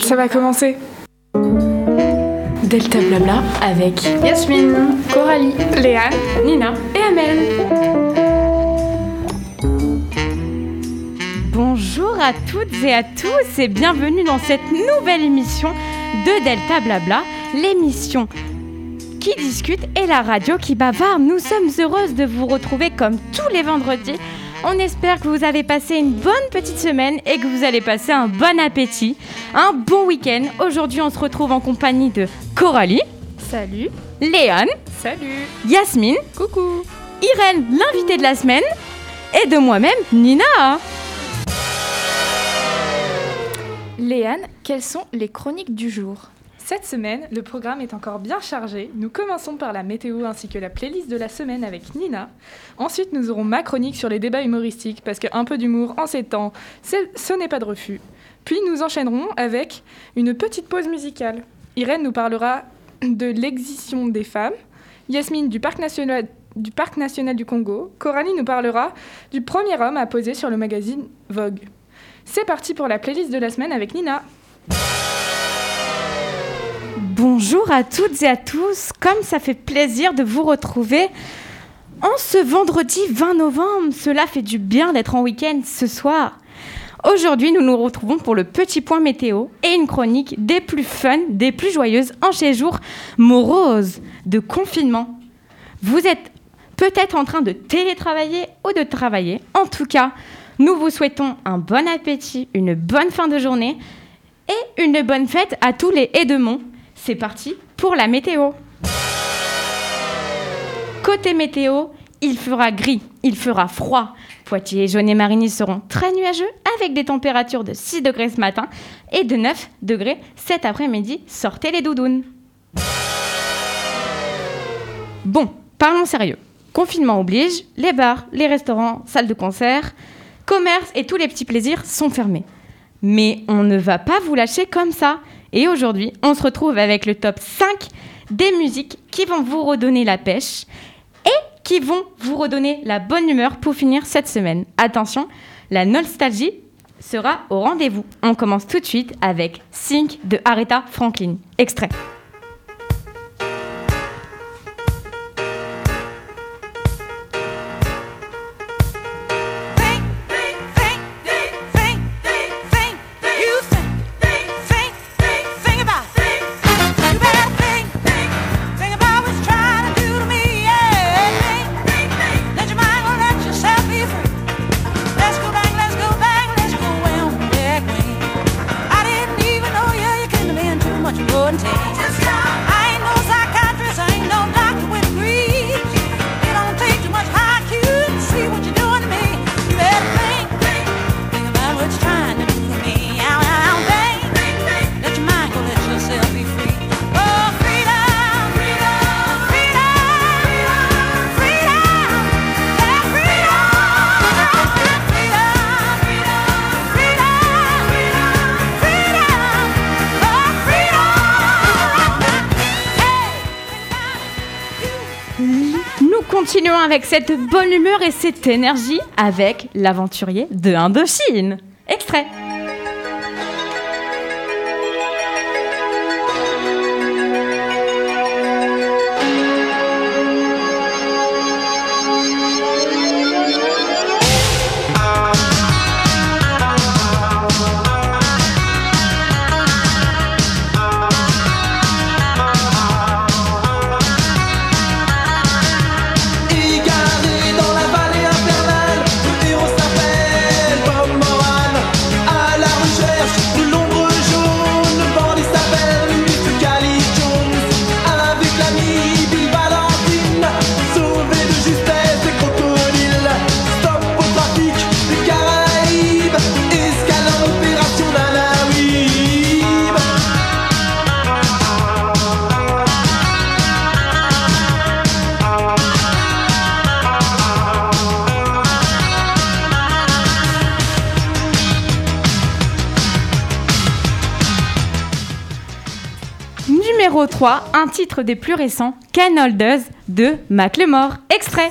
Ça va commencer. Delta Blabla avec Yasmine, Coralie, Léane, Nina et Amel. Bonjour à toutes et à tous et bienvenue dans cette nouvelle émission de Delta Blabla, l'émission qui discute et la radio qui bavarde. Nous sommes heureuses de vous retrouver comme tous les vendredis. On espère que vous avez passé une bonne petite semaine et que vous allez passer un bon appétit, un bon week-end. Aujourd'hui, on se retrouve en compagnie de Coralie, Salut. Léane, Salut. Yasmine, Coucou. Irène, l'invitée de la semaine, et de moi-même, Nina. Léane, quelles sont les chroniques du jour? Cette semaine, le programme est encore bien chargé. Nous commençons par la météo ainsi que la playlist de la semaine avec Nina. Ensuite, nous aurons ma chronique sur les débats humoristiques parce qu'un peu d'humour en ces temps, ce n'est pas de refus. Puis nous enchaînerons avec une petite pause musicale. Irène nous parlera de l'exition des femmes, Yasmine du Parc national du Congo, Coralie nous parlera du premier homme à poser sur le magazine Vogue. C'est parti pour la playlist de la semaine avec Nina. Bonjour à toutes et à tous, comme ça fait plaisir de vous retrouver en ce vendredi 20 novembre. Cela fait du bien d'être en week-end ce soir. Aujourd'hui, nous nous retrouvons pour le petit point météo et une chronique des plus fun, des plus joyeuses en ces jours moroses de confinement. Vous êtes peut-être en train de télétravailler ou de travailler. En tout cas, nous vous souhaitons un bon appétit, une bonne fin de journée et une bonne fête à tous les Edemont. C'est parti pour la météo. Côté météo, il fera gris, il fera froid. Poitiers, Jaune et Marigny seront très nuageux avec des températures de 6 degrés ce matin et de 9 degrés cet après-midi. Sortez les doudounes. Bon, parlons sérieux. Confinement oblige, les bars, les restaurants, salles de concert, commerces et tous les petits plaisirs sont fermés. Mais on ne va pas vous lâcher comme ça. Et aujourd'hui, on se retrouve avec le top 5 des musiques qui vont vous redonner la pêche et qui vont vous redonner la bonne humeur pour finir cette semaine. Attention, la nostalgie sera au rendez-vous. On commence tout de suite avec Think de Aretha Franklin. Extrait. such a good day. Continuons avec cette bonne humeur et cette énergie avec l'aventurier de Indochine. Extrait. un titre des plus récents, Ken Holders de Macklemore. Extrait.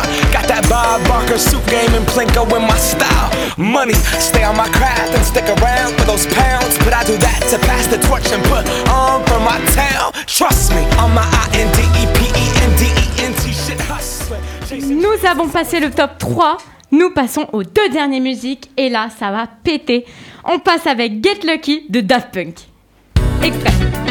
Nous avons passé le top 3. Nous passons aux deux dernières musiques. Et là, ça va péter. On passe avec Get Lucky de Daft Punk. Extrait.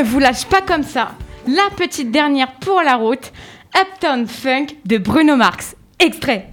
Ne vous lâche pas comme ça. La petite dernière pour la route. Uptown Funk de Bruno Marx. Extrait.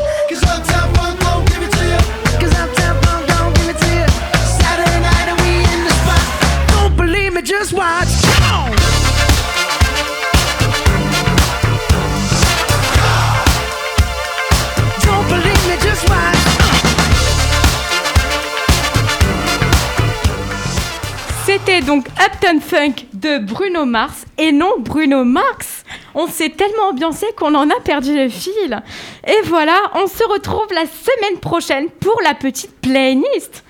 Uptown Funk de Bruno Mars et non Bruno Marx. On s'est tellement ambiancé qu'on en a perdu le fil. Et voilà, on se retrouve la semaine prochaine pour la petite playlist.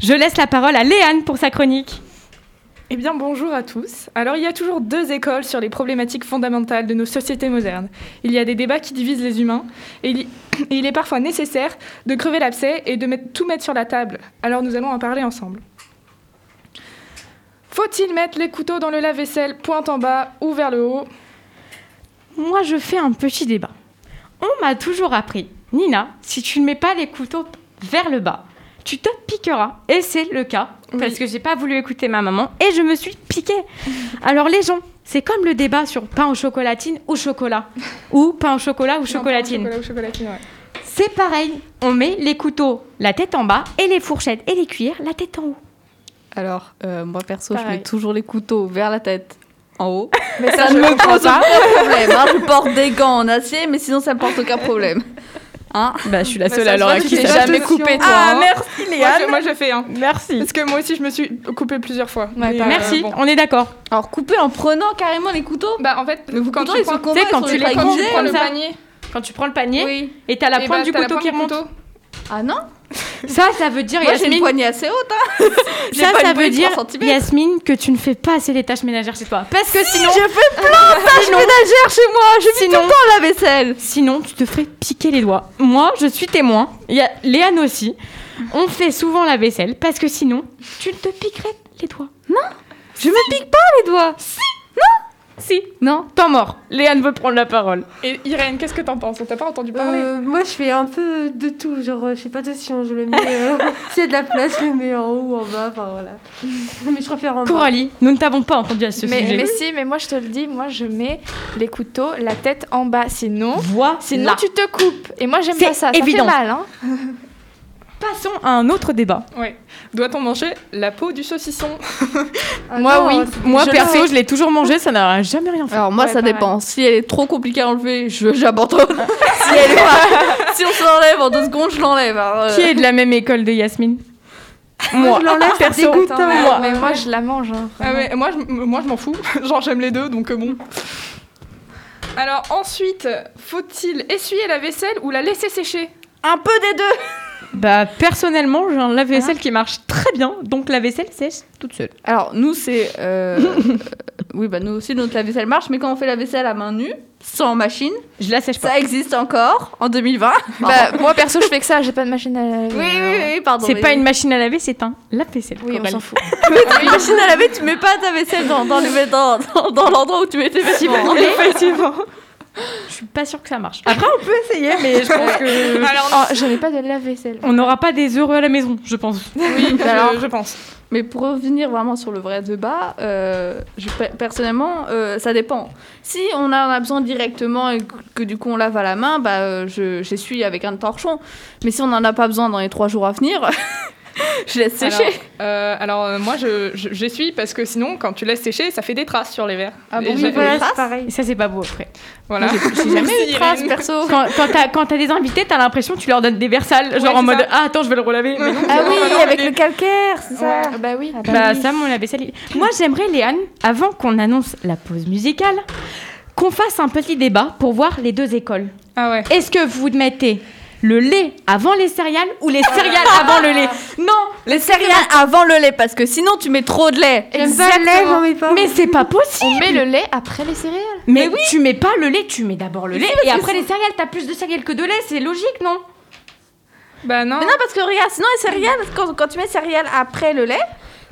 Je laisse la parole à Léane pour sa chronique. Eh bien, bonjour à tous. Alors, il y a toujours deux écoles sur les problématiques fondamentales de nos sociétés modernes. Il y a des débats qui divisent les humains, et il, et il est parfois nécessaire de crever l'abcès et de mettre- tout mettre sur la table. Alors, nous allons en parler ensemble. Faut-il mettre les couteaux dans le lave-vaisselle pointe en bas ou vers le haut? Moi, je fais un petit débat. On m'a toujours appris, Nina, si tu ne mets pas les couteaux vers le bas, tu te piqueras. Et c'est le cas, parce que j'ai pas voulu écouter ma maman et je me suis piquée. Alors les gens, c'est comme le débat sur pain au chocolatine ou chocolat. ou pain au chocolat ou Non, chocolatine. pas au chocolat ou chocolatine, ouais. C'est pareil, on met les couteaux la tête en bas et les fourchettes et les cuillères la tête en haut. Alors, euh, moi perso, je mets toujours les couteaux vers la tête en haut. Mais Ça ça, ne me pose pas. aucun problème. hein. Je porte des gants en acier, mais sinon, ça me porte aucun problème. Hein Bah, je suis la Mais seule alors à qui fais jamais coupé toi. Ah, hein. merci, Léane. Moi, je, moi, je fais, hein. Merci. Parce que moi aussi, je me suis coupée plusieurs fois. Ouais, Mais, pareil. Merci, bon. on est d'accord. Alors, couper en prenant carrément les couteaux Bah, en fait, vos quand couteaux, tu prends, quand sont tu les quand tu prends le panier, Quand tu prends le panier Oui. et t'as la eh pointe bah, du couteau qui remonte. couteau. Ah non Ça, ça veut dire, Moi, j'ai une Yasmine, poignée assez haute. Hein. Ça, ça veut dire, 3 centimètres. Yasmine, que tu ne fais pas assez les tâches ménagères chez toi. Parce que sinon, Je fais plein de tâches Sinon- ménagères chez moi. Je fais Sinon- tout le temps la vaisselle. sinon, tu te ferais piquer les doigts. Moi, je suis témoin. Il y a Léane aussi. On fait souvent la vaisselle parce que sinon, tu te piquerais les doigts. Je me pique pas les doigts. Si. Non. Temps mort. Léane veut prendre la parole. Et Irène, qu'est-ce que t'en penses? On t'a pas entendu parler? Euh, moi, je fais un peu de tout. Genre, euh, je sais pas de si on- je le mets. euh, S'il y a de la place, je le mets en haut ou en bas. Enfin, voilà. Mais je préfère en bas. Coralie, nous ne t'avons pas entendu à ce mais, sujet. mais si, mais moi je te le dis, moi je mets les couteaux la tête en bas. Sinon, Vois sinon là. tu te coupes. Et moi j'aime pas ça. évident. Ça fait mal, hein. Passons à un autre débat. Ouais. Doit-on manger la peau du saucisson Ah Moi, non, oui. c'est- Moi, Je perso, je l'ai toujours mangé, ça n'a jamais rien fait. Alors moi, Ouais, ça pareil. dépend. Si elle est trop compliquée à enlever, je j'abandonne. si elle est pas, si on se l'enlève en deux secondes, je l'enlève. hein, euh. Qui est de la même école de Yasmine Moi, je l'enlève, perso. dégoûtant. Attends, mais, moi. mais moi je la mange. hein, Ah ouais, moi, je, moi je m'en fous. Genre j'aime les deux, donc euh, bon. Alors ensuite, faut-il essuyer la vaisselle ou la laisser sécher? Un peu des deux. Bah, personnellement, j'ai un lave-vaisselle qui marche très bien, donc la vaisselle sèche toute seule. Alors nous, c'est euh, oui, bah nous aussi notre lave-vaisselle marche, mais quand on fait la vaisselle à main nue, sans machine, Je la sèche pas. ça existe encore en 2020. Bah, moi perso je fais que ça, j'ai pas de machine à laver. oui, oui, oui, pardon. C'est oui. pas une machine à laver, c'est un lave-vaisselle. Oui, on s'en fout. une machine à laver, tu mets pas ta vaisselle dans, dans, les- dans, dans, dans l'endroit où tu mets tes vêtements. Effectivement. Je suis pas sûre que ça marche. Après, on peut essayer, mais je pense que. Alors Oh, pas de lave-vaisselle. On n'aura pas des heureux à la maison, je pense. oui, alors- je, je pense. Mais pour revenir vraiment sur le vrai débat, euh, je, personnellement, euh, ça dépend. Si on en a besoin directement et que, que du coup on lave à la main, bah, euh, je- j'essuie avec un torchon. Mais si on n'en a pas besoin dans les trois jours à venir, je laisse sécher. Alors, euh, alors, euh, moi je, je- j'essuie parce que sinon quand tu laisses sécher, ça fait des traces sur les verres. Ah bon, oui, Voilà, traces c'est pareil. Et ça, c'est pas beau après. voilà. J'ai jamais eu de traces perso. Quand, quand t'as quand t'as des invités, t'as l'impression que tu leur donnes des verres sales, genre en mode ça. Ah, attends, je vais le relaver. Mais non. Ah oui, non, non, avec le calcaire, c'est ça. Ouais. Ah Bah oui. Bah, ça, mon lave-vaisselle. il- Moi, j'aimerais, Léane, avant qu'on annonce la pause musicale, qu'on fasse un petit débat pour voir les deux écoles. Ah ouais. Est-ce que vous mettez le lait avant les céréales ou les céréales avant le lait? Non, Les céréales avant le lait, parce que sinon tu mets trop de lait. J'aime pas le lait, j'en mets pas. mais c'est pas possible. On met le lait après les céréales. Mais, tu mets pas le lait, tu mets d'abord le lait et après les céréales. T'as plus de céréales que de lait, c'est logique, non? Bah non. Mais non, parce que regarde, sinon les céréales, quand, quand tu mets céréales après le lait,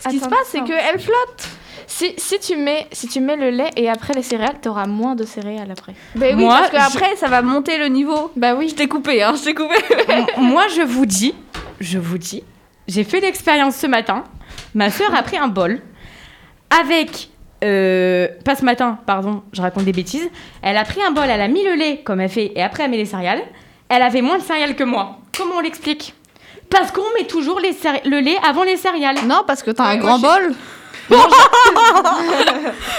ce qui se passe, c'est qu'elles flottent. Si, si, tu mets, si tu mets le lait et après les céréales, t'auras moins de céréales après. Ben oui, Moi, parce qu'après, ça va monter le niveau. Bah oui. Je t'ai coupé, hein, je t'ai coupé. Moi, je vous dis, je vous dis, j'ai fait l'expérience ce matin. Ma sœur a pris un bol avec. euh, pas ce matin, pardon, je raconte des bêtises. Elle a pris un bol, elle a mis le lait comme elle fait et après elle met les céréales. Elle avait moins de céréales que moi. Comment on l'explique? Parce qu'on met toujours les le lait avant les céréales. Non, parce que t'as un grand bol.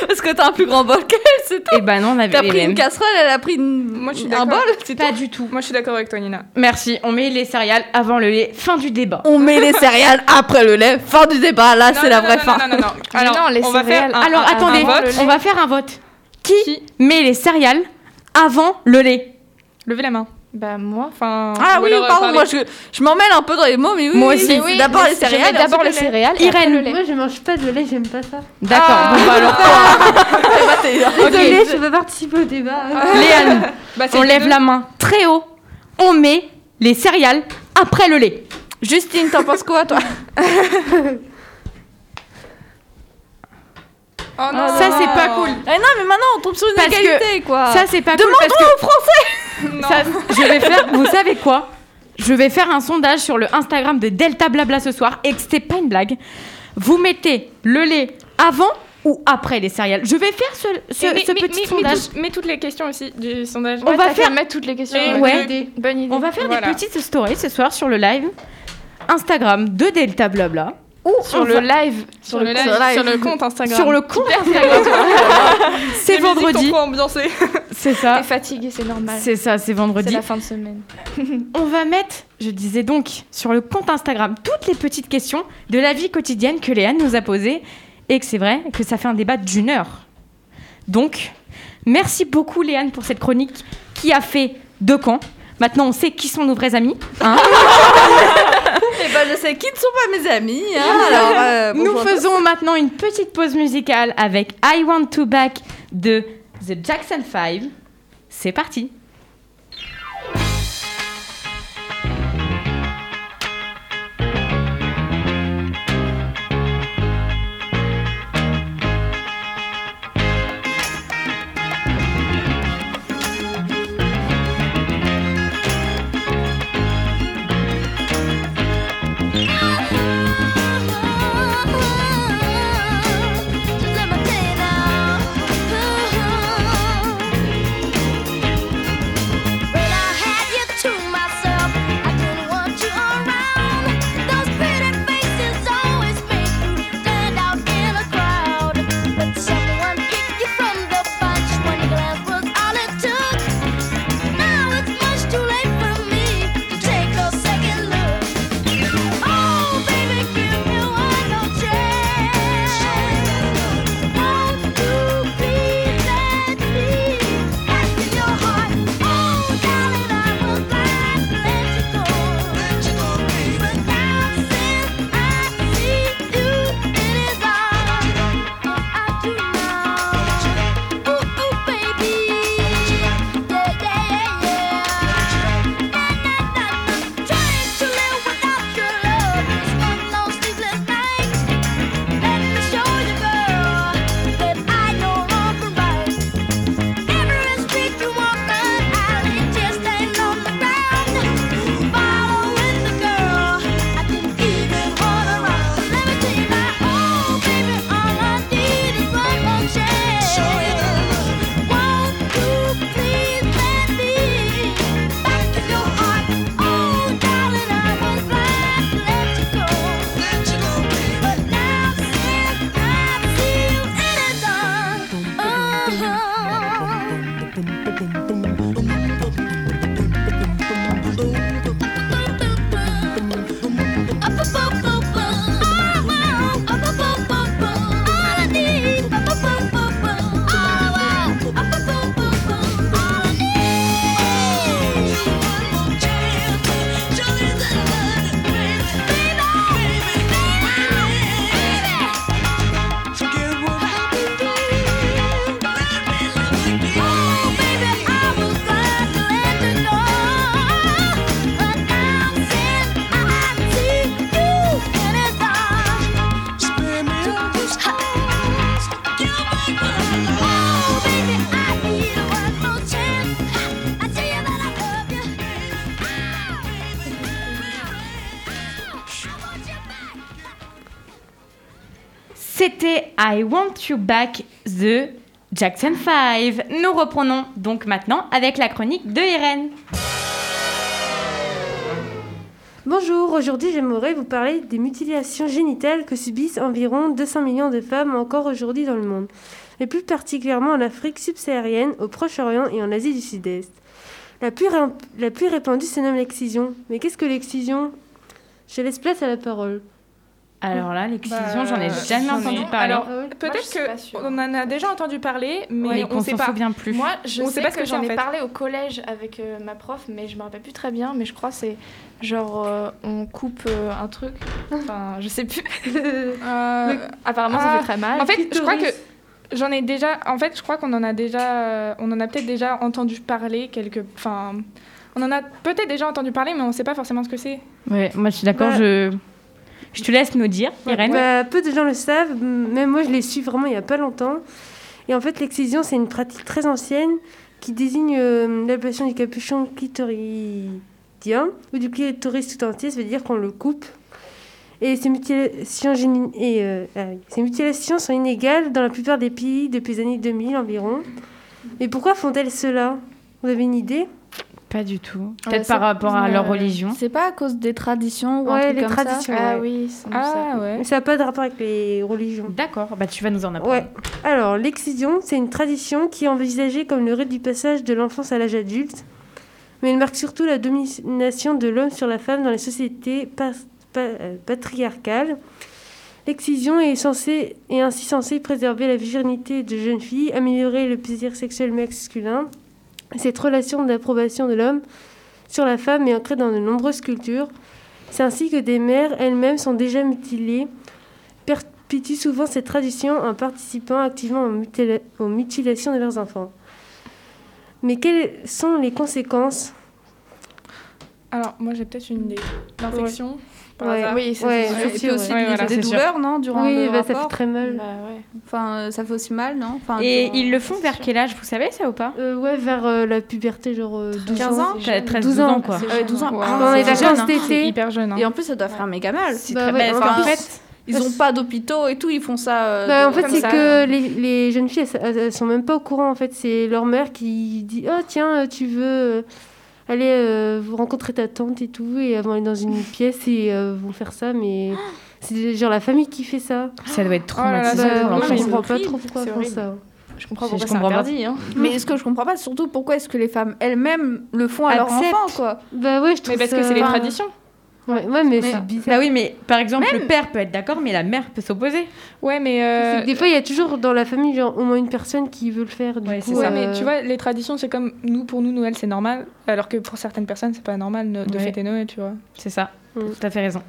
Parce que t'as un plus grand bol qu'elle, c'est tout. Et ben non, on avait T'as les pris mêmes. une casserole, elle a pris une... Moi, je suis un bol, c'est Pas du tout. Moi je suis d'accord avec toi Nina. Merci, on met les céréales avant le lait. Fin du débat. On met les céréales après le lait. Fin du débat, là, c'est la non, vraie non, fin. Non, non, non. Mais Alors, non, les on va céréales- faire un, Alors un- un attendez, vote. on va faire un vote. Qui, Qui met les céréales avant le lait? Levez la main. Bah moi. Enfin, Ah ou oui, euh, pardon, moi je, je m'en mêle un peu dans les mots, mais oui. Moi aussi. oui, D'abord les céréales. D'abord les céréales. Irène. le lait. Moi, je mange pas de lait, j'aime pas ça. D'accord, Ah. bon bah alors Eh bah, t'es- Désolée, je peux participer au débat. Léane, Bah, on les lève deux. la main très haut, on met les céréales après le lait. Justine, t'en penses quoi, toi? Oh non. Ça c'est pas cool. Eh non, mais maintenant on tombe sur une Parce que égalité, quoi. Ça c'est pas cool Demandons aux Français. Ça- je vais faire, vous savez quoi? Je vais faire un sondage sur le Instagram de Delta Blabla ce soir et que c'était pas une blague. Vous mettez le lait avant ou après les céréales? Je vais faire ce, petit sondage. mets tout- Mets toutes les questions aussi du sondage. On Ouais, va faire- mettre toutes les questions. Et- Ouais. Bonne idée. On va faire Voilà. des petites stories ce soir sur le live Instagram de Delta Blabla ou Sur on le va- live. Sur le, live, sur le live. sur le compte Instagram. sur le compte Instagram. c'est vendredi, c'est ça. T'es fatigué, c'est normal. C'est ça, c'est C'est vendredi. la fin de semaine. On va mettre, je disais donc, sur le compte Instagram toutes les petites questions de la vie quotidienne que Léane nous a posées et que c'est vrai que ça fait un débat d'une heure. Donc, merci beaucoup Léane pour cette chronique qui a fait deux camps. Maintenant, on sait qui sont nos vrais amis. hein. Et ben, je sais qui ne sont pas mes amis. hein, alors, euh, Nous faisons maintenant une petite pause musicale avec I Want to Back de The Jackson 5. C'est parti. I Want You Back The Jackson 5. Nous reprenons donc maintenant avec la chronique de Irène. Bonjour, aujourd'hui j'aimerais vous parler des mutilations génitales que subissent environ 200 millions de femmes encore aujourd'hui dans le monde, et plus particulièrement en Afrique subsaharienne, au Proche-Orient et en Asie du Sud-Est. La plus, la plus répandue se nomme l'excision. Mais qu'est-ce que l'excision? Je laisse place à la parole. Alors là, l'excision, Bah, j'en ai jamais entendu parler. Alors, Ah oui. peut-être qu'on en a déjà entendu parler, mais on qu'on sait pas. souvient plus. Moi, je On sais sait pas ce que que j'en en ai parlé au collège avec euh, ma prof, mais je me rappelle plus très bien. Mais je crois que c'est genre euh, on coupe euh, un truc. Enfin, je sais plus. Euh, Apparemment, ça Ah, fait très mal. en fait, je crois que j'en ai déjà. En fait, je crois qu'on en a déjà. euh, On en a peut-être déjà entendu parler quelque. Enfin, on en a peut-être déjà entendu parler, mais on sait pas forcément ce que c'est. Ouais, moi je suis d'accord, Bah- je... je te laisse nous dire, Irène. Bah, peu de gens le savent, même moi je l'ai su vraiment il n'y a pas longtemps. Et en fait, l'excision, c'est une pratique très ancienne qui désigne euh, l'ablation du capuchon clitoridien ou du clitoris tout entier, ça veut dire qu'on le coupe. Et ces mutilations, et, euh, ah oui. ces mutilations sont inégales dans la plupart des pays depuis les années 2000 environ. Mais pourquoi font-elles cela? Vous avez une idée? Pas du tout. Peut-être par rapport à leur religion. C'est pas à cause des traditions ou un Ouais, truc les comme traditions. ça Ah oui, Ah ça. ouais. Mais ça n'a pas de rapport avec les religions. D'accord, bah tu vas nous en apprendre. Ouais. Alors, l'excision, c'est une tradition qui est envisagée comme le rite du passage de l'enfance à l'âge adulte, mais elle marque surtout la domination de l'homme sur la femme dans les sociétés pas- euh, patriarcales. L'excision est, censée, est ainsi censée préserver la virginité de jeunes filles, améliorer le plaisir sexuel masculin. Cette relation d'approbation de l'homme sur la femme est ancrée dans de nombreuses cultures. C'est ainsi que des mères elles-mêmes sont déjà mutilées, perpétuent souvent cette tradition en participant activement aux, mutila- aux mutilations de leurs enfants. Mais quelles sont les conséquences? Alors, moi, j'ai peut-être une idée. L'infection, par Ouais. hasard. Oui, ça Ouais, fait- sûr, aussi ouais. Des- voilà, des c'est sûr. douleurs, non, durant Oui, le bah, ça fait très mal. Bah ouais. Enfin, euh, ça fait aussi mal, non? Enfin, Et durant- ils le font vers quel âge, vous savez ça ou pas? Euh, ouais, vers euh, la puberté, genre euh, 12 15 ans T'as 13 12 12 ans, quoi. Euh, 12 ans. Ah, Pendant les c'est vacances jeune, hein. D'été. hyper jeune. hein. Et en plus, ça doit faire méga mal. C'est très enfin, qu'en fait, Ils ont pas d'hôpitaux et tout, ils font ça. euh, Bah, en fait, c'est que les, les jeunes filles, elles, elles- elles sont même pas au courant. En fait, c'est leur mère qui dit Oh, tiens, euh, tu veux aller euh, vous rencontrer ta tante et tout. Et elles vont aller dans une pièce et euh, vont faire ça. Mais c'est genre la famille qui fait ça. ça doit être Oh là là, traumatisant Bah, je comprends pas trop pourquoi font ça. Je comprends pourquoi c'est interdit. Hein. Mais ce que je comprends pas, c'est surtout pourquoi est-ce que les femmes elles-mêmes le font à leur Acceptent. enfant, quoi? Bah ouais, je trouve Mais parce ça- que c'est les Enfin, traditions. Ouais, ouais, mais, Mais- c'est bizarre. Bah oui, mais par exemple, le père peut être d'accord, mais la mère peut s'opposer. Ouais, mais. Euh, des fois, il y a toujours dans la famille genre, au moins une personne qui veut le faire. Du Ouais, coup, c'est ça. Ouais, mais euh, tu vois, les traditions, c'est comme nous, pour nous, Noël, c'est normal, alors que pour certaines personnes, c'est pas normal no- de Ouais. fêter Noël, tu vois. C'est ça. Mm. Tout à fait raison.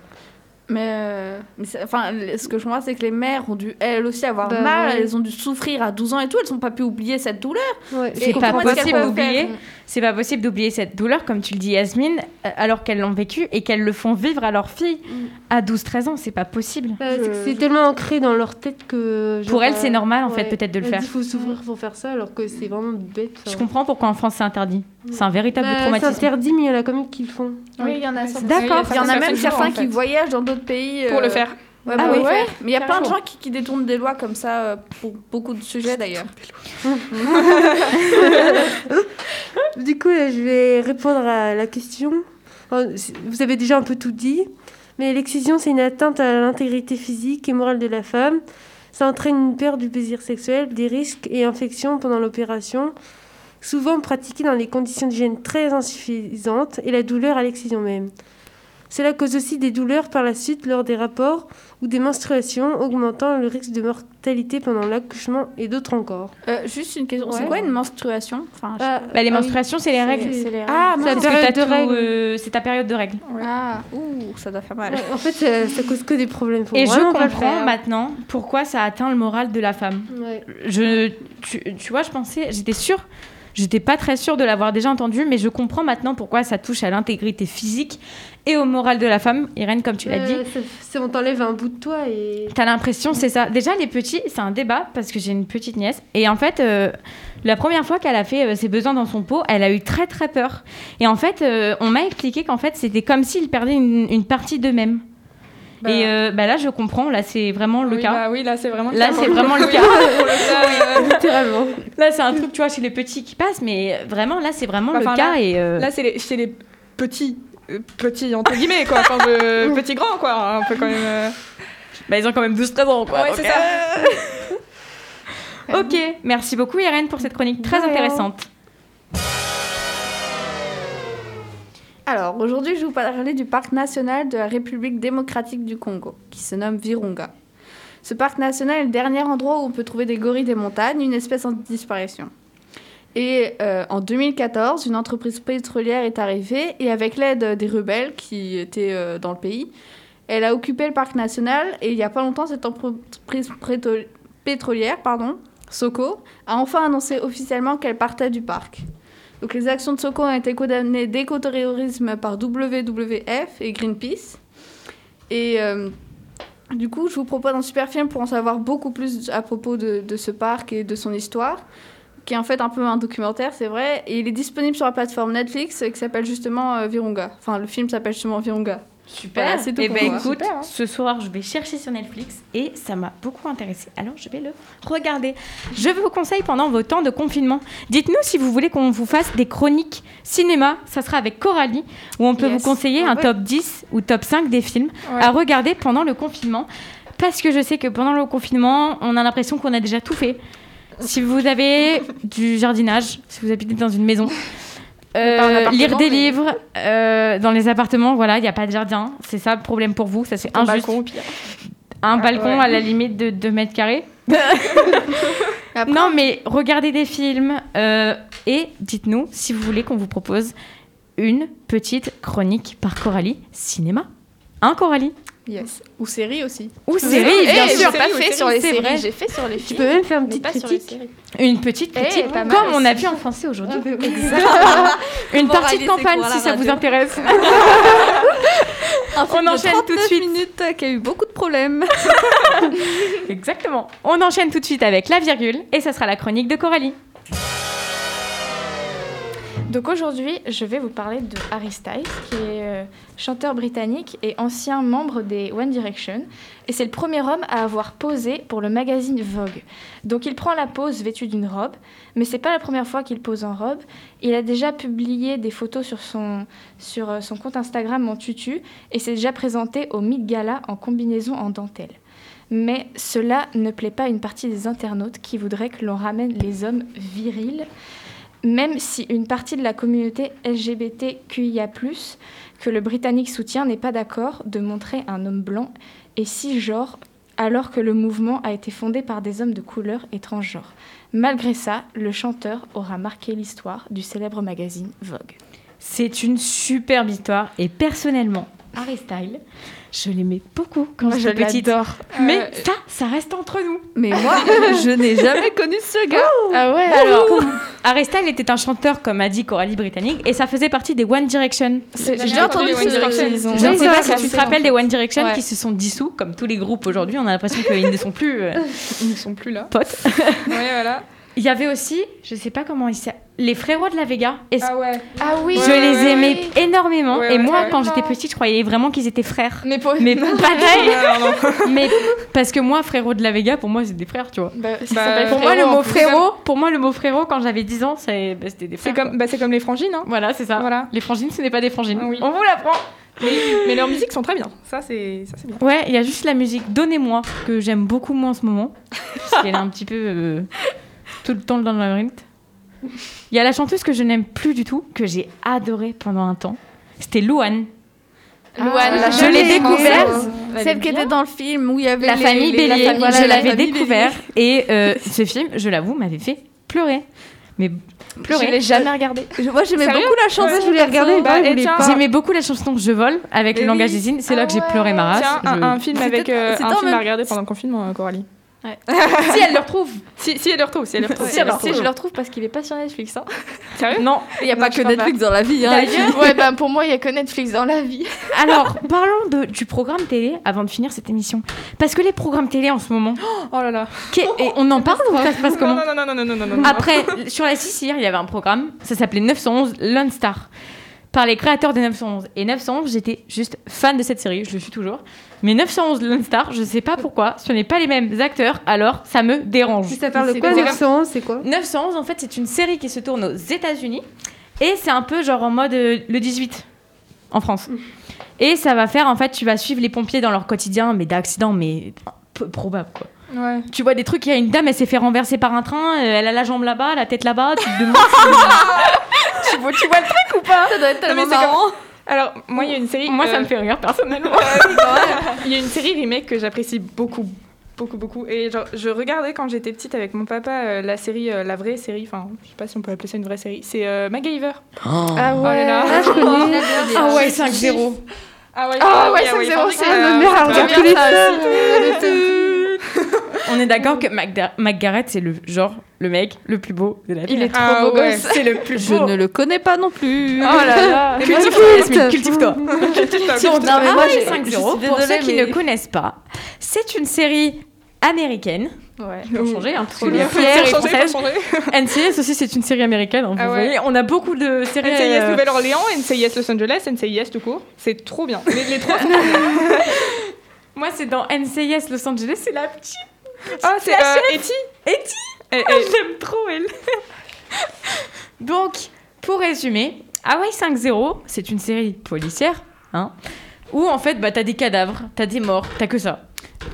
Mais, euh, mais enfin, ce que je comprends, c'est que les mères ont dû elles aussi avoir Bah mal, ouais. elles ont dû souffrir à 12 ans et tout, elles n'ont pas pu oublier cette douleur. ouais, C'est pas possible d'oublier. C'est pas possible d'oublier cette douleur, comme tu le dis, Yasmine, euh, alors qu'elles l'ont vécu et qu'elles le font vivre à leur fille à 12-13 ans. C'est pas possible. Bah, c'est Je- c'est tellement ancré dans leur tête que. Pour elles, c'est euh, normal, en fait, peut-être de le faire. Il faut s'ouvrir pour faire ça, alors que c'est vraiment bête. Je comprends pourquoi en France c'est interdit. C'est un véritable Bah, c'est traumatisme. interdit, mais il y en a quand même qui le font. Oui, il y en a certains. D'accord. Il y en a même certains en qui voyagent dans d'autres pays. Pour euh, le faire. Ouais, Ah pour oui. le faire. Mais il y a plein de gens qui, qui détournent des lois comme ça euh, pour beaucoup de sujets d'ailleurs. Du coup, euh, je vais répondre à la question. Vous avez déjà un peu tout dit, mais l'excision, c'est une atteinte à l'intégrité physique et morale de la femme. Ça entraîne une perte du plaisir sexuel, des risques et infections pendant l'opération, souvent pratiquée dans des conditions d'hygiène très insuffisantes et la douleur à l'excision même. Cela cause aussi des douleurs par la suite lors des rapports ou des menstruations, augmentant le risque de mortalité pendant l'accouchement et d'autres encore. Euh, juste une question, c'est quoi une menstruation? Enfin, je- Ah, Bah, les ah oui. menstruations, c'est les règles. C'est les Ah, C'est tout, règles. euh, c'est ta période de règles. Ah, ouh, ça doit faire mal. Ouais, en fait, ça, ça cause que des problèmes. Faut Et je vraiment pas le comprends faire. maintenant pourquoi ça atteint le moral de la femme. Ouais. Je, tu, tu vois, je pensais, j'étais sûre, j'étais pas très sûre de l'avoir déjà entendu, mais je comprends maintenant pourquoi ça touche à l'intégrité physique et au moral de la femme. Irène, comme tu l'as dit, Euh, ça- c'est- on t'enlève un bout de toi et. T'as l'impression, c'est ça. Déjà, les petits, c'est un débat parce que j'ai une petite nièce. Et en fait, euh, la première fois qu'elle a fait euh, ses besoins dans son pot, elle a eu très très peur. Et en fait, on m'a expliqué qu'en fait, c'était comme s'ils perdaient une, une partie d'eux-mêmes. Bah, Et euh, bah là, je comprends. Là, c'est vraiment le oui, cas. bah oui, là, c'est vraiment le Là, cas. c'est vraiment le cas. le cas, euh, Littéralement. Là, c'est un truc, tu vois, chez les petits qui passent. Mais vraiment, là, c'est vraiment Bah, le cas. là- et euh, Là, c'est les, chez les petits. euh, petits, entre guillemets, quoi. Enfin, de petits grands, quoi. Un peu quand même. euh. bah, ils ont quand même 12-13 ans, quoi. Ouais, c'est ça. euh, ok, merci beaucoup, Irène, pour cette chronique très intéressante. Alors, aujourd'hui, je vais vous parler du parc national de la République démocratique du Congo, qui se nomme Virunga. Ce parc national est le dernier endroit où on peut trouver des gorilles des montagnes, une espèce en disparition. Et euh, en 2014, une entreprise pétrolière est arrivée et avec l'aide des rebelles qui étaient euh, dans le pays, elle a occupé le parc national et il n'y a pas longtemps, cette entreprise pétrolière, pardon, Soko, a enfin annoncé officiellement qu'elle partait du parc. Donc les actions de Soko ont été condamnées d'écoterrorisme par WWF et Greenpeace. Et euh, du coup, je vous propose un super film pour en savoir beaucoup plus à propos de, ce parc et de son histoire, qui est en fait un peu un documentaire, c'est vrai. Et il est disponible sur la plateforme Netflix euh, qui s'appelle justement euh, Virunga. Enfin, le film s'appelle justement Virunga. Super. Voilà, c'est tout et pour ben moi. écoute, Super, hein. ce soir je vais chercher sur Netflix et ça m'a beaucoup intéressé. Alors je vais le regarder. Je vous conseille pendant vos temps de confinement. Dites-nous si vous voulez qu'on vous fasse des chroniques cinéma. Ça sera avec Coralie où on peut Yes. vous conseiller un ouais. top 10 ou top 5 des films Ouais. à regarder pendant le confinement. Parce que je sais que pendant le confinement, on a l'impression qu'on a déjà tout fait. Si vous avez du jardinage, si vous habitez dans une maison, euh, lire des mais- livres euh, dans les appartements, voilà, il n'y a pas de jardin. C'est ça le problème pour vous, ça c'est Un injuste. balcon, au pire. Un Ah, balcon ouais. à la limite de 2 mètres carrés. Après, Non, mais regardez des films euh, et dites-nous si vous voulez qu'on vous propose une petite chronique par Coralie cinéma. Hein, Coralie? Yes. Ou série aussi. Ou série, bien Eh, sûr. J'ai pas fait sur les séries, j'ai fait sur les Tu films. peux même faire une petite critique. Une petite Eh, critique, mal comme on a vu en français aujourd'hui. Ah. Une partie de campagne si ça vous intéresse. Un film On enchaîne tout de 39 suite. minutes euh, qui a eu beaucoup de problèmes. Exactement. On enchaîne tout de suite avec la virgule et ça sera la chronique de Coralie. Donc aujourd'hui, je vais vous parler de Harry Styles, qui est chanteur britannique et ancien membre des One Direction. Et c'est le premier homme à avoir posé pour le magazine Vogue. Donc il prend la pose vêtu d'une robe, mais c'est pas la première fois qu'il pose en robe. Il a déjà publié des photos sur son, euh, compte Instagram en tutu et s'est déjà présenté au Met Gala en combinaison en dentelle. Mais cela ne plaît pas à une partie des internautes qui voudraient que l'on ramène les hommes virils même si une partie de la communauté LGBTQIA+, que le Britannique soutient, n'est pas d'accord de montrer un homme blanc et cisgenre, alors que le mouvement a été fondé par des hommes de couleur et transgenres. Malgré ça, le chanteur aura marqué l'histoire du célèbre magazine Vogue. C'est une superbe histoire et personnellement, Harry Styles, je l'aimais beaucoup quand Moi, je j'étais petite. l'adore. Mais Euh, ça, ça reste entre nous. Mais moi, je n'ai jamais connu ce gars. Ah ouais, Alors, Harry Styles était un chanteur, comme a dit Coralie Britannique, et ça faisait partie des One Direction. C'est- J'ai entendu One ce- Direction, ils ont- Je ne sais pas si tu te rappelles des One Direction Ouais. qui se sont dissous, comme tous les groupes aujourd'hui. On a l'impression qu'ils ne sont plus euh, Ils ne sont plus là. potes. Ouais, voilà. Il y avait aussi, je sais pas comment ils s'appellent, les frérots de la Vega. Ah ouais. Ah oui je Ouais, les ouais, aimais énormément. Ouais, et ouais, moi, ouais. quand j'étais petite, je croyais vraiment qu'ils étaient frères. Mais, pour... Mais pareil. Non, non, non. Mais parce que moi, frérot de la Vega, pour moi, c'est des frères, tu vois. Bah, ça Bah, s'appelle Pour moi, le frérot, en mot plus. frérot, pour moi, le mot frérot, quand j'avais 10 ans, c'est- bah, c'était des C'est frères. comme, bah, c'est comme les frangines, hein. quoi. Voilà, c'est ça. Voilà. Les frangines, ce n'est pas des frangines. Oui. On vous l'apprend. Mais, mais leurs musiques sont très bien. Ça, c'est ça, c'est bien. Ouais, il y a juste la musique Donnez-moi que j'aime beaucoup moins en ce moment. parce qu'elle est un petit peu euh, tout le temps dans le labyrinthe. Il y a la chanteuse que je n'aime plus du tout, que j'ai adorée pendant un temps. C'était Louane. Louane, Ah, la je l'ai découverte. Celle qui était dans le film où il y avait La les- famille les- la Bélier. famille- voilà, je la l'avais famille découvert. Et euh, ce film, je l'avoue, m'avait fait pleurer. Mais Je pleurer. l'ai jamais regardé. Moi, j'aimais beaucoup la chanson. je voulais regarder, Bah, pas, je et voulais pas. J'aimais beaucoup la chanson Je vole avec le langage des signes. C'est là Ah que j'ai ouais. pleuré ma race. Tiens, un, Je- un film C'était- avec euh, un en film même- à regarder pendant le confinement, euh, Si elle le retrouve. Si, si elle le retrouve, si elle le retrouve. Si, si elle le si, je le retrouve parce qu'il est pas sur Netflix. Hein. Sérieux Non. Il n'y a Non, pas que Netflix dans la vie. Hein, ouais, bah pour moi, il y a que Netflix dans la vie. Alors, parlons de- du programme télé avant de finir cette émission. Parce que les programmes télé en ce moment, Oh là là. et on en parle ou ça se passe Non, comment non, non, non, non, non, non, non. Après, sur la 6 hier, il y avait un programme, ça s'appelait 911 Lone Star, par les créateurs de 911. Et 911, j'étais juste fan de cette série, je le suis toujours. Mais 911 Lone Star, je sais pas pourquoi, ce n'est pas les mêmes acteurs, alors ça me dérange. Si ça parle de quoi, quoi 911, c'est quoi 911, en fait, c'est une série qui se tourne aux États-Unis et c'est un peu genre en mode euh, le 18 en France. Et ça va faire, en fait, tu vas suivre les pompiers dans leur quotidien, mais d'accidents, mais peu probable quoi. Ouais. Tu vois des trucs, il y a une dame, elle s'est fait renverser par un train, euh, elle a la jambe là-bas, la tête là-bas, tu te demandes. tu, vois, tu vois le truc ou pas Ça doit être tellement c'est comme- marrant. Alors, moi, il y a une série. Moi, ça euh, me fait rire personnellement. Il y a une série remake que j'apprécie beaucoup, beaucoup, beaucoup. Et genre, je regardais quand j'étais petite avec mon papa euh, la série, euh, la vraie série, enfin, je sais pas si on peut appeler ça une vraie série. C'est euh, MacGyver. Ah Oh là là. Ah, je connais. Ah ouais, 5-0. Ah ouais, Ah ouais, ah oui, 5-0, enfin, c'est- ma mère, elle regarde tous les. On est d'accord que McGarrett, c'est le genre, le mec le plus beau de la Il Terre. est trop Ah beau ouais. gosse. C'est le plus Je beau. ne le connais pas non plus. Oh là là. Cultive-toi, Yasmine, cultive-toi. Non, mais Ah moi, ouais, j'ai 5-0. je suis Pour désolée, ceux qui mais- ne connaissent pas, c'est une série américaine. Ouais. Pour changer, hein, parce que Faut les. NCIS aussi, c'est une série américaine. hein, vous Ah ouais. voyez. On a beaucoup de séries. NCIS euh, Nouvelle-Orléans, NCIS Los Angeles, NCIS tout court. C'est trop bien. Les, les trois sont trop bien. Moi, c'est dans NCIS Los Angeles, c'est la petite Ah, c'est euh, Etty Etty. Eh, Ah, eh, je l'aime trop, elle. Donc, pour résumer, Hawaii 5-0, c'est une série policière, hein, où en fait, bah, t'as des cadavres, t'as des morts, t'as que ça.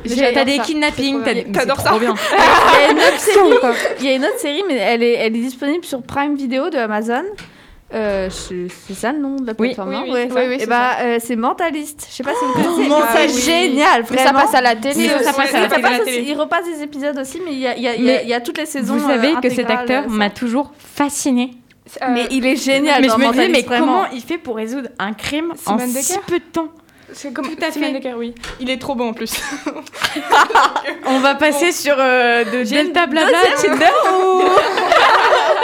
T'as des ça. kidnappings, t'as des... T'adores ça bien. Il y a une autre série, il y a une autre série mais elle est, elle est disponible sur Prime Video de Amazon. Euh, c'est ça le nom de la plateforme, Oui, oui, Ouais. c'est ça. Oui, oui, Et c'est bah, euh, c'est Mentaliste. Je sais pas si vous connaissez. Mentaliste. c'est Ah génial, Mais ça vraiment. passe à la télé. Mais ça passe à la télé. passe aussi- il repasse des épisodes aussi, mais il y a, il y a- il y a- Mais il y a toutes les saisons. Vous savez euh, que cet intégrales, acteur euh, m'a toujours fasciné. Euh, Mais il est génial. mais je me disais, mais vraiment. comment il fait pour résoudre un crime en si peu de temps C'est comme Tout à fait. Decker, oui. Il est trop bon en plus. On va passer sur euh, de Delta Blabla Tinder ou-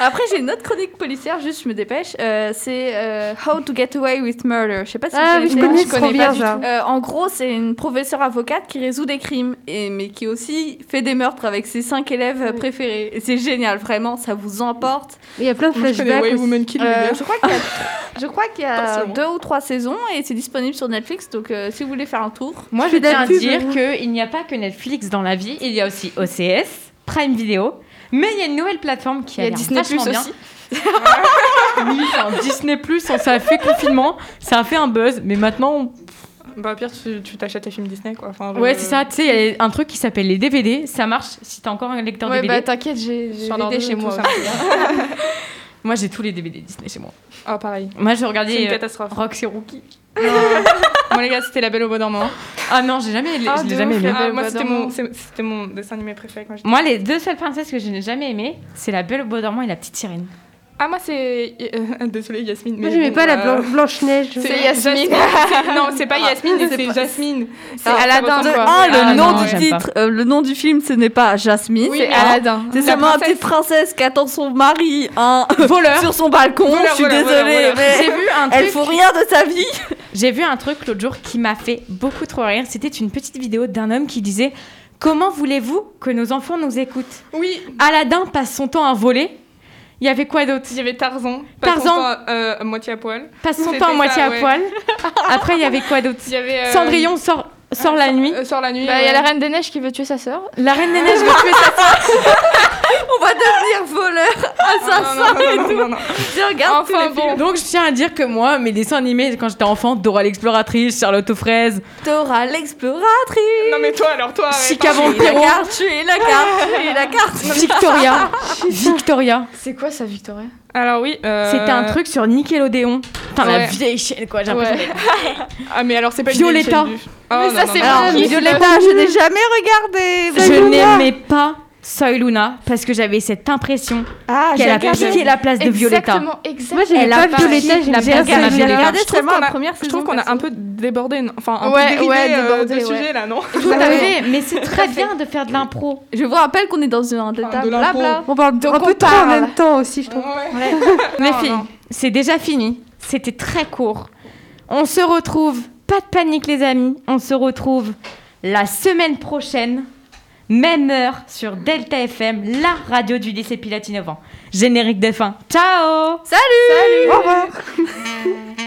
Après, j'ai une autre chronique policière, juste je me dépêche. Euh, c'est euh, How to Get Away with Murder. Je sais pas si Ah vous oui, je connaissez. connais, je connais pas bien du. Euh, en gros, c'est une professeure avocate qui résout des crimes, et, mais qui aussi fait des meurtres avec ses cinq élèves préférés. Et c'est génial, vraiment, ça vous emporte. Il y a plein de flashbacks. Euh, je crois qu'il y a, je crois qu'il y a deux ou trois saisons, et c'est disponible sur Netflix, donc euh, si vous voulez faire un tour. Moi, Je je tiens à dire qu'il n'y a pas que Netflix dans la vie, il y a aussi OCS, Prime Video, mais il y a une nouvelle plateforme qui Il y a a l'air Disney Plus bien. aussi. Oui, enfin, Disney Plus, ça a fait confinement, ça a fait un buzz, mais maintenant, Bah, pire, tu t'achètes tes films Disney, quoi. Enfin, ouais, c'est ça. Tu sais, il y a un truc qui s'appelle les DVD, ça marche si t'as encore un lecteur Ouais, DVD. bah t'inquiète, j'ai l'ordi chez moi. hein. Moi, j'ai tous les DVD Disney chez moi. Ah, pareil. Moi, j'ai C'est une euh, catastrophe. Roxy Rookie. Moi, les gars, c'était La Belle au Bois dormant. Ah non, j'ai jamais, Ah, je l'ai jamais aimé. Ah, moi, c'était mon, c'est- c'était mon dessin animé préféré quand. Moi, les deux seules princesses que je n'ai jamais aimées, c'est la Belle au Bois dormant et la petite sirène. Ah, moi, c'est. euh, désolée, Yasmine. Moi, mais j'aimais bon, pas la euh, Blan- Blanche-Neige. C'est Yasmine. Non, c'est pas Ah, Yasmine, c'est c'est pas- Jasmine. C'est Ah, Aladdin de quoi. 1, le Ah, nom non, du titre, euh, le nom du film, ce n'est pas Jasmine, Oui, c'est Aladdin. C'est seulement une princesse. petite princesse qui attend son mari hein, Voleur. sur son balcon. Je suis désolée, voilà. mais J'ai vu un elle truc. faut rien de sa vie. J'ai vu un truc l'autre jour qui m'a fait beaucoup trop rire. C'était une petite vidéo d'un homme qui disait Comment voulez-vous que nos enfants nous écoutent? Oui, Aladdin passe son temps à voler. Il y avait quoi d'autre? Il y avait Tarzan. Tarzan. Pas Tarzan. euh, à moitié à poil. Passe son C'était temps à ça, moitié à ouais. poil. Après, il y avait quoi d'autre? Euh, Cendrillon sort, sort la sort- nuit. euh, sort la nuit. Bah, il y a la Reine des Neiges qui veut tuer sa sœur. La Reine des Neiges veut tuer sa On va devenir voleur, assassin Non, non, et non, tout. non, non. Je regarde tous Enfin, les bon. films. Donc, je tiens à dire que moi, mes dessins animés, quand j'étais enfant, Dora l'exploratrice, Charlotte aux fraises, Dora l'exploratrice. Non, mais toi, alors, toi. Chica arrête. Tu es la Vampiro, carte, tu es la carte, tu es la carte. Victoria. Victoria. C'est quoi ça, Victoria? Alors, oui. euh, C'était un truc sur Nickelodeon. Putain, la Ouais. vieille chaîne, quoi. J'ai l'impression Ouais. d'être- Ah, mais alors, c'est pas une Violetta. vieille chaîne du- Oh, Mais non, ça, c'est Violetta, je n'ai jamais regardé. Je n'aimais pas Soy Luna parce que j'avais cette impression Ah, qu'elle a piqué la place de Violetta. Exactement, exactement. Moi, a pas Violetta. J'ai regardé Je trouve seulement qu'on la a- première Je trouve qu'on a un peu débordé, enfin un Ouais, peu dérivé ouais, euh, débordé, de ouais. sujet là, non Tout à fait, mais c'est très bien de faire de l'impro. Je vous rappelle qu'on est dans un l'impro. blabla. On parle un peu trop en même temps aussi, je trouve. Non, filles, c'est déjà fini. C'était très court. On se retrouve, pas de panique les amis, on se retrouve la semaine prochaine, même heure sur Delta FM, la radio du lycée Pilatinovant. Générique de fin. Ciao Salut Au revoir